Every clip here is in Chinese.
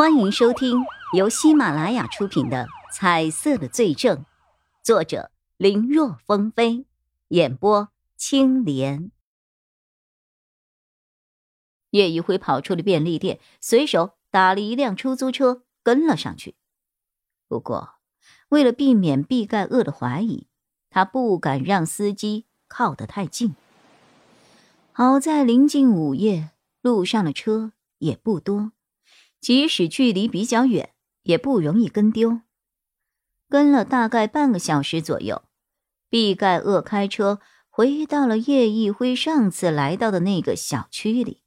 欢迎收听由喜马拉雅出品的《彩色的罪证》，作者林若风飞，演播青莲。叶一辉跑出了便利店，随手打了一辆出租车，跟了上去。不过，为了避免毕盖厄的怀疑，他不敢让司机靠得太近。好在临近午夜，路上的车也不多。即使距离比较远，也不容易跟丢。跟了大概半个小时左右，毕盖厄开车回到了叶一辉上次来到的那个小区里，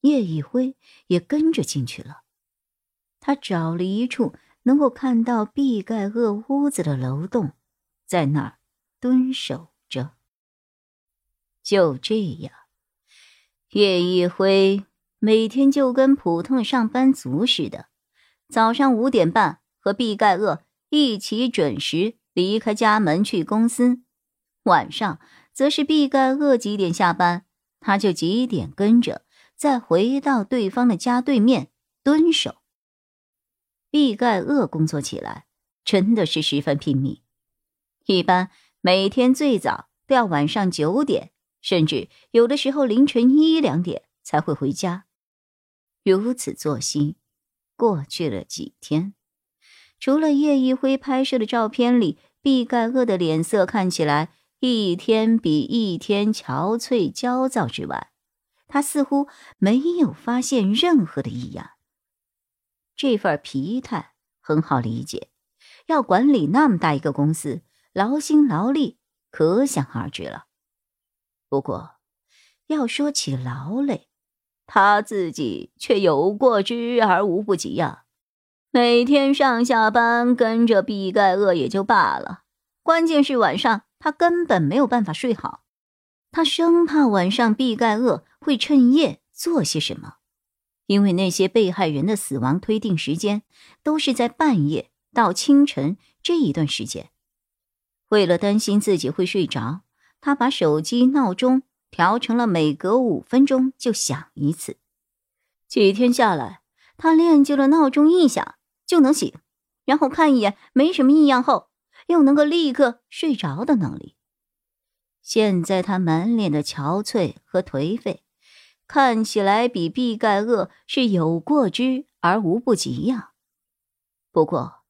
叶一辉也跟着进去了。他找了一处能够看到毕盖厄屋子的楼洞，在那儿蹲守着。就这样，叶一辉。每天就跟普通的上班族似的，早上五点半和毕盖厄一起准时离开家门去公司，晚上则是毕盖厄几点下班，他就几点跟着，再回到对方的家对面蹲守。毕盖厄工作起来真的是十分拼命，一般每天最早都要晚上九点，甚至有的时候凌晨一两点才会回家。如此作息，过去了几天，除了叶一辉拍摄的照片里毕盖厄的脸色看起来一天比一天憔悴焦躁之外，他似乎没有发现任何的异样。这份疲态很好理解，要管理那么大一个公司，劳心劳力，可想而知了。不过，要说起劳累，他自己却有过之而无不及呀，每天上下班跟着毕盖厄也就罢了，关键是晚上他根本没有办法睡好，他生怕晚上毕盖厄会趁夜做些什么，因为那些被害人的死亡推定时间都是在半夜到清晨这一段时间，为了担心自己会睡着，他把手机闹钟。调成了每隔五分钟就响一次，几天下来，他练就了闹钟一响就能醒，然后看一眼没什么异样后，又能够立刻睡着的能力。现在他满脸的憔悴和颓废，看起来比毕盖厄是有过之而无不及呀。不过，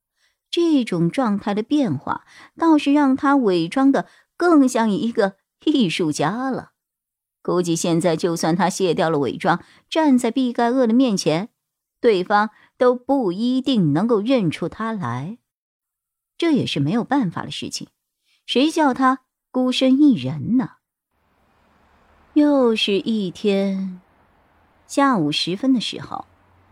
这种状态的变化倒是让他伪装的更像一个艺术家了。估计现在，就算他卸掉了伪装，站在毕盖厄的面前，对方都不一定能够认出他来。这也是没有办法的事情，谁叫他孤身一人呢？又是一天下午时分的时候，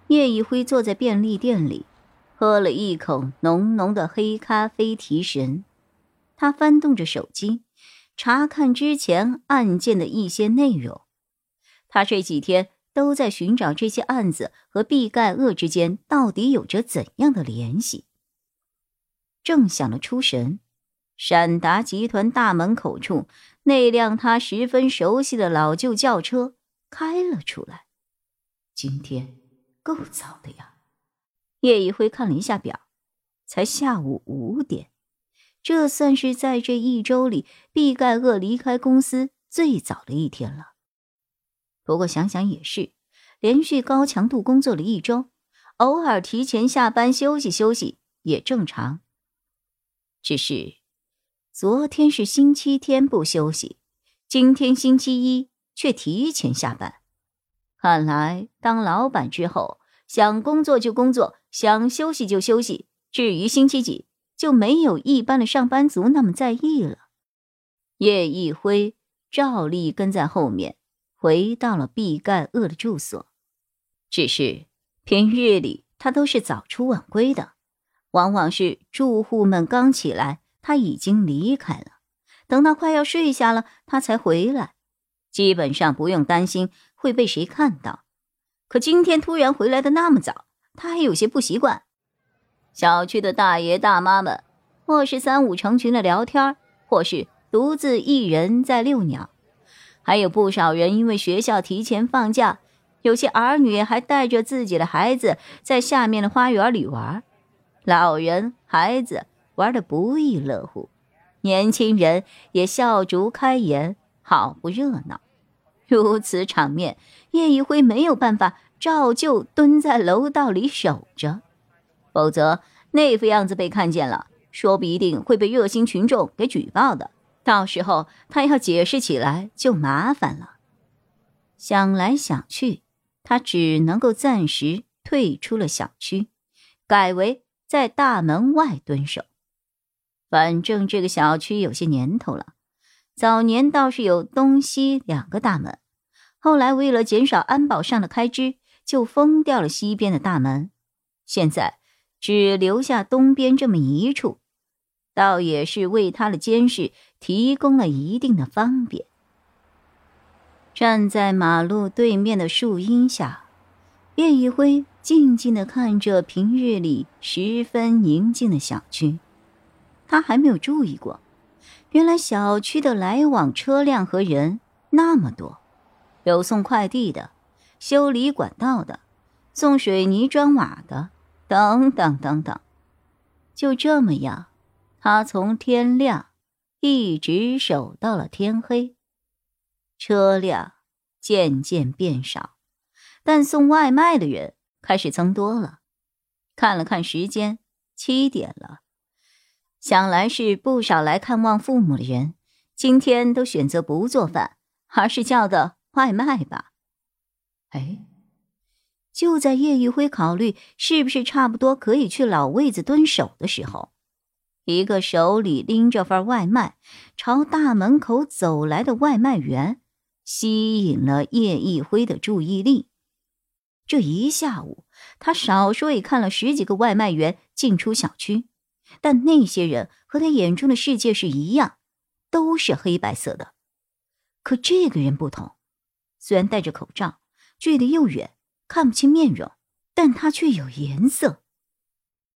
叶一辉坐在便利店里，喝了一口浓浓的黑咖啡提神。他翻动着手机。查看之前案件的一些内容，他这几天都在寻找这些案子和毕盖厄之间到底有着怎样的联系。正想得出神，闪达集团大门口处那辆他十分熟悉的老旧轿车开了出来。今天够早的呀！叶一辉看了一下表，才下午五点。这算是在这一周里，毕盖厄离开公司最早的一天了。不过想想也是，连续高强度工作了一周，偶尔提前下班休息休息也正常。只是昨天是星期天不休息，今天星期一却提前下班。看来当老板之后，想工作就工作，想休息就休息。至于星期几？就没有一般的上班族那么在意了。叶一辉照例跟在后面，回到了毕盖厄的住所。只是平日里他都是早出晚归的，往往是住户们刚起来，他已经离开了。等到快要睡下了，他才回来，基本上不用担心会被谁看到。可今天突然回来的那么早，他还有些不习惯。小区的大爷大妈们，或是三五成群的聊天，或是独自一人在遛鸟，还有不少人因为学校提前放假，有些儿女还带着自己的孩子在下面的花园里玩，老人孩子玩得不亦乐乎，年轻人也笑逐开颜，好不热闹。如此场面，叶一辉没有办法照旧蹲在楼道里守着，否则那副样子被看见了，说不一定会被热心群众给举报的。到时候他要解释起来就麻烦了。想来想去。他只能够暂时退出了小区，改为在大门外蹲守。反正这个小区有些年头了，早年倒是有东西两个大门，后来为了减少安保上的开支，就封掉了西边的大门，现在只留下东边这么一处，倒也是为他的监视提供了一定的方便。站在马路对面的树荫下，叶一辉静静的看着平日里十分宁静的小区。他还没有注意过，原来小区的来往车辆和人那么多，有送快递的，修理管道的，送水泥砖瓦的，等等等等。就这么样，他从天亮一直守到了天黑。车辆渐渐变少，但送外卖的人开始增多了。看了看时间，七点了，想来是不少来看望父母的人今天都选择不做饭，而是叫的外卖吧。哎，就在叶一辉考虑是不是差不多可以去老位子蹲守的时候，一个手里拎着份外卖朝大门口走来的外卖员。吸引了叶一辉的注意力。这一下午，他少说也看了十几个外卖员进出小区，但那些人和他眼中的世界是一样，都是黑白色的。可这个人不同，虽然戴着口罩，距离又远，看不清面容，但他却有颜色。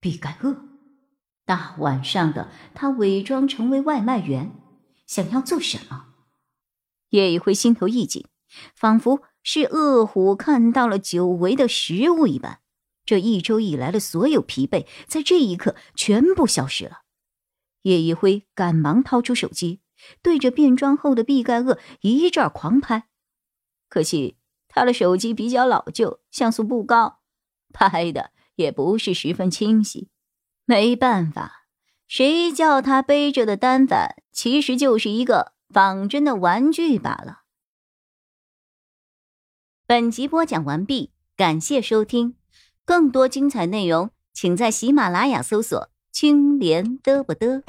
毕盖厄，大晚上的，他伪装成为外卖员，想要做什么？叶一辉心头一紧，仿佛是饿虎看到了久违的食物一般。这一周以来的所有疲惫，在这一刻全部消失了。叶一辉赶忙掏出手机，对着变装后的毕盖厄一阵狂拍。可惜他的手机比较老旧，像素不高，拍的也不是十分清晰。没办法，谁叫他背着的单反其实就是一个。仿真的玩具罢了。本集播讲完毕，感谢收听，更多精彩内容，请在喜马拉雅搜索“青莲嘚不嘚”。